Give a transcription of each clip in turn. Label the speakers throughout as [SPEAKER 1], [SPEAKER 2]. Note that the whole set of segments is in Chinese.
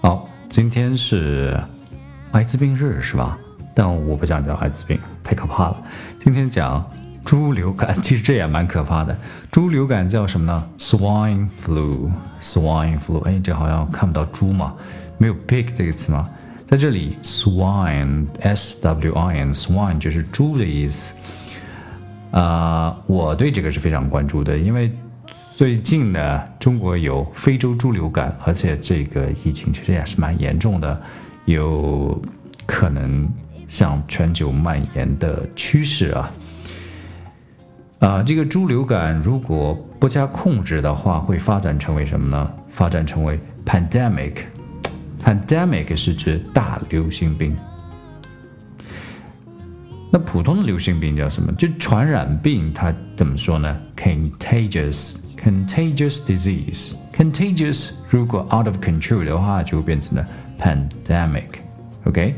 [SPEAKER 1] 好，今天是艾滋病日是吧？但我不想讲艾滋病，太可怕了。今天讲猪流感，其实这也蛮可怕的。猪流感叫什么呢？Swine flu，swine flu。哎，这好像看不到猪嘛，没有 pig 这个词吗？在这里，swine，s w i n，swine 就是猪的意思。啊，我对这个是非常关注的，因为。最近呢，中国有非洲猪流感，而且这个疫情其实也是蛮严重的，有可能向全球蔓延的趋势啊。啊，这个猪流感如果不加控制的话，会发展成为什么呢？发展成为 pandemic。pandemic 是指大流行病。那普通的流行病叫什么？就传染病，它怎么说呢？contagious。Contagious disease。contagious 如果 out of control 的话，就变成了 pandemic。OK，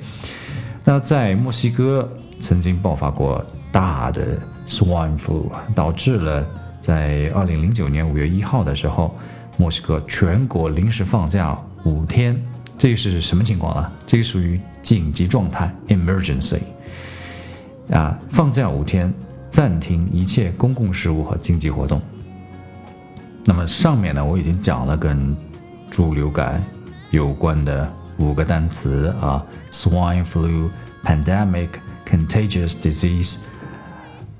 [SPEAKER 1] 那在墨西哥曾经爆发过大的 swine flu，导致了在二零零九年五月一号的时候，墨西哥全国临时放假五天。这是什么情况啊？这个属于紧急状态 emergency 啊，放假五天，暂停一切公共事务和经济活动。那么上面呢，我已经讲了跟猪流感有关的五个单词啊：swine flu、pandemic、contagious disease、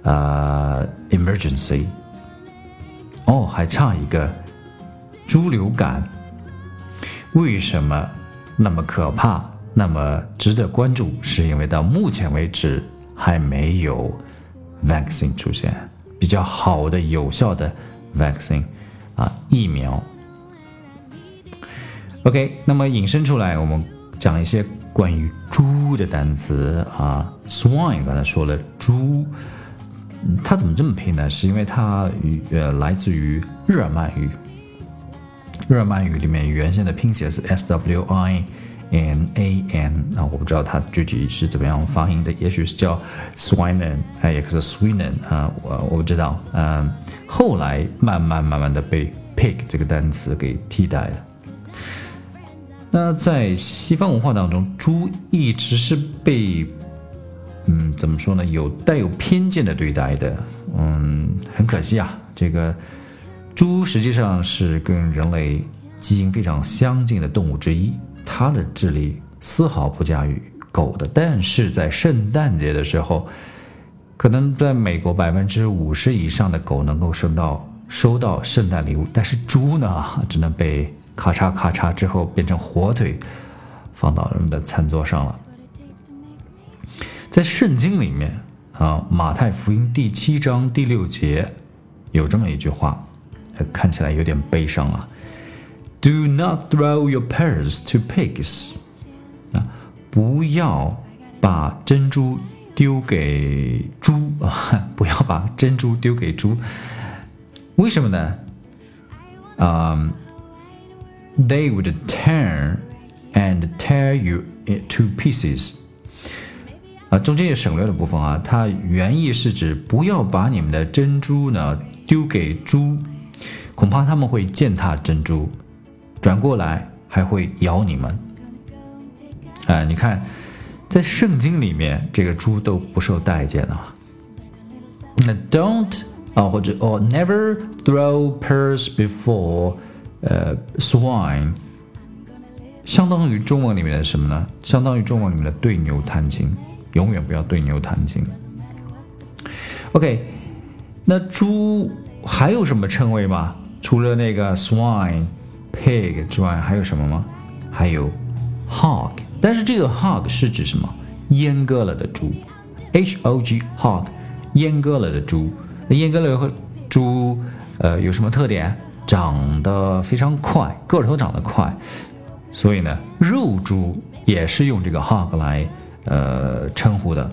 [SPEAKER 1] 呃，emergency。哦，还差一个猪流感，为什么那么可怕？那么值得关注？是因为到目前为止还没有 vaccine 出现，比较好的、有效的 vaccine。啊，疫苗。OK，那么引申出来，我们讲一些关于猪的单词啊。Swine 刚才说了，猪，它怎么这么拼呢？是因为它与呃来自于日耳曼语，日耳曼语里面原先的拼写是 S W I N A N 啊，我不知道它具体是怎么样发音的，也许是叫 Swinen，啊，也是 Swinen 啊，我我不知道，嗯。后来慢慢慢慢的被 pig 这个单词给替代了。那在西方文化当中，猪一直是被，嗯，怎么说呢？有带有偏见的对待的。嗯，很可惜啊，这个猪实际上是跟人类基因非常相近的动物之一，它的智力丝毫不亚于狗的。但是在圣诞节的时候。可能在美国，百分之五十以上的狗能够收到收到圣诞礼物，但是猪呢，只能被咔嚓咔嚓之后变成火腿，放到人们的餐桌上了。在圣经里面啊，《马太福音》第七章第六节有这么一句话，看起来有点悲伤啊：“Do not throw your pearls to pigs。”啊，不要把珍珠。丢给猪啊！不要把珍珠丢给猪，为什么呢？啊，They would tear and tear you to pieces。啊，中间有省略的部分啊，它原意是指不要把你们的珍珠呢丢给猪，恐怕他们会践踏珍珠，转过来还会咬你们。啊，你看。在圣经里面，这个猪都不受待见的。那 don't 啊，或者 or never throw pearls before 呃 swine，相当于中文里面的什么呢？相当于中文里面的对牛弹琴，永远不要对牛弹琴。OK，那猪还有什么称谓吗？除了那个 swine、pig 之外，还有什么吗？还有 hog。但是这个 hog 是指什么？阉割了的猪，h o g hog，阉割了的猪。那阉割了的猪，呃，有什么特点？长得非常快，个头长得快，所以呢，肉猪也是用这个 hog 来呃称呼的。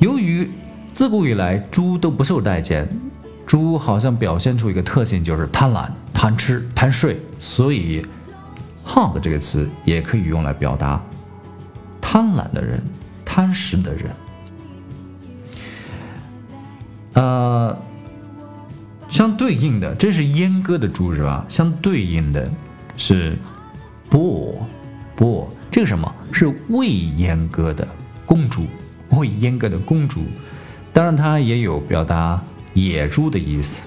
[SPEAKER 1] 由于自古以来猪都不受待见，猪好像表现出一个特性，就是贪婪、贪吃、贪睡，所以。hog 这个词也可以用来表达贪婪的人、贪食的人。呃，相对应的，这是阉割的猪是吧？相对应的是 bull，bull 这个什么是未阉割的公猪，未阉割的公猪。当然，它也有表达野猪的意思。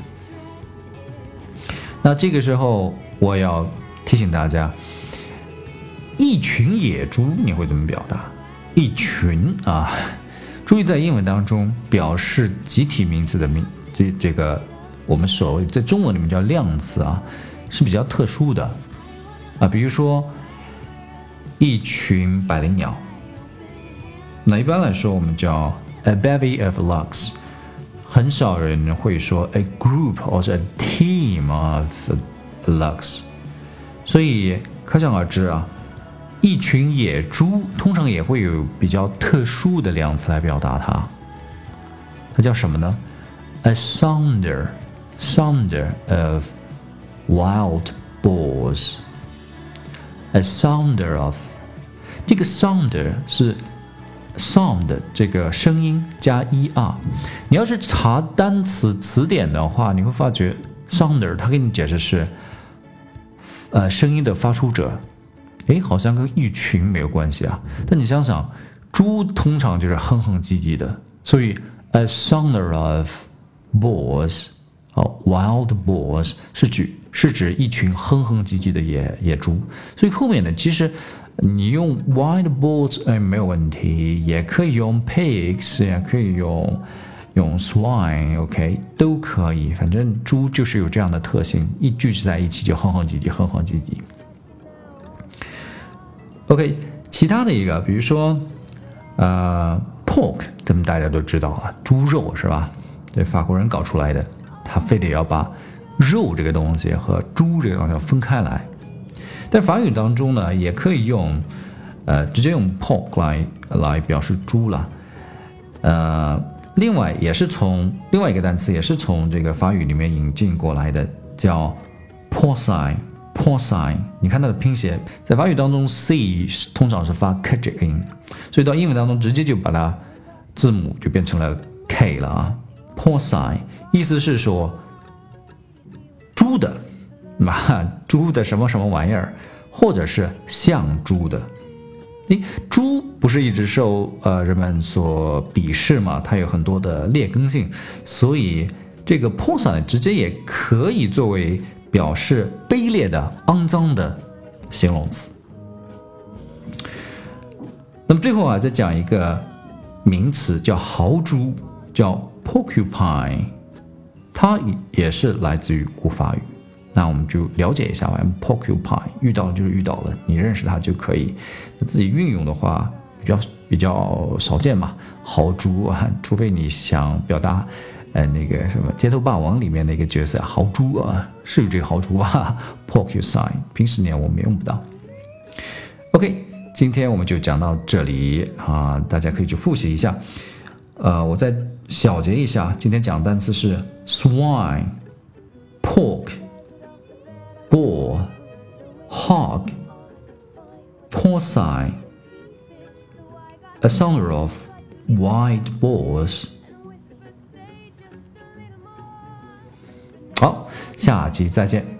[SPEAKER 1] 那这个时候，我要提醒大家，一群野猪你会怎么表达？一群啊，注意在英文当中表示集体名词的名，这这个我们所谓在中文里面叫量词啊，是比较特殊的啊。比如说，一群百灵鸟，那一般来说我们叫 a bevy of larks。很少人会说 a group or a team of larks，所以可想而知啊，一群野猪通常也会有比较特殊的量词来表达它。它叫什么呢？a sounder，sounder of wild boars，a sounder of，这个 sounder 是。Sound 这个声音加 er，你要是查单词词典的话，你会发觉 sounder 它给你解释是，呃，声音的发出者，诶，好像跟一群没有关系啊。但你想想，猪通常就是哼哼唧唧的，所以 a sounder of boars，哦，wild boars 是指是指一群哼哼唧唧的野野猪，所以后面呢，其实。你用 wild boars 哎没有问题，也可以用 pigs，也可以用用 swine，OK 都可以，反正猪就是有这样的特性，一聚集在一起就哼哼唧唧，哼哼唧唧。OK，其他的一个，比如说呃 pork，咱们大家都知道啊，猪肉是吧？对，法国人搞出来的，他非得要把肉这个东西和猪这个东西要分开来。在法语当中呢，也可以用，呃，直接用 pork 来来表示猪了，呃，另外也是从另外一个单词，也是从这个法语里面引进过来的，叫 porcine，porcine。你看它的拼写，在法语当中，c 通常是发 k 这个音，所以到英文当中直接就把它字母就变成了 k 了啊，porcine，意思是说猪的。马猪的什么什么玩意儿，或者是像猪的，诶，猪不是一直受呃人们所鄙视吗？它有很多的劣根性，所以这个 p o s a 直接也可以作为表示卑劣的、肮脏的形容词。那么最后啊，再讲一个名词，叫豪猪，叫 porcupine，它也也是来自于古法语。那我们就了解一下吧。Porcupine 遇到就是遇到了，你认识它就可以。那自己运用的话，比较比较少见嘛。豪猪啊，除非你想表达，呃，那个什么《街头霸王》里面的一个角色豪猪啊，是有这个豪猪啊。Porcupine 平时呢我们也用不到。OK，今天我们就讲到这里啊，大家可以去复习一下。呃，我再小结一下，今天讲的单词是 swine，pork。porcine, a summer of white boars。好，下期再见。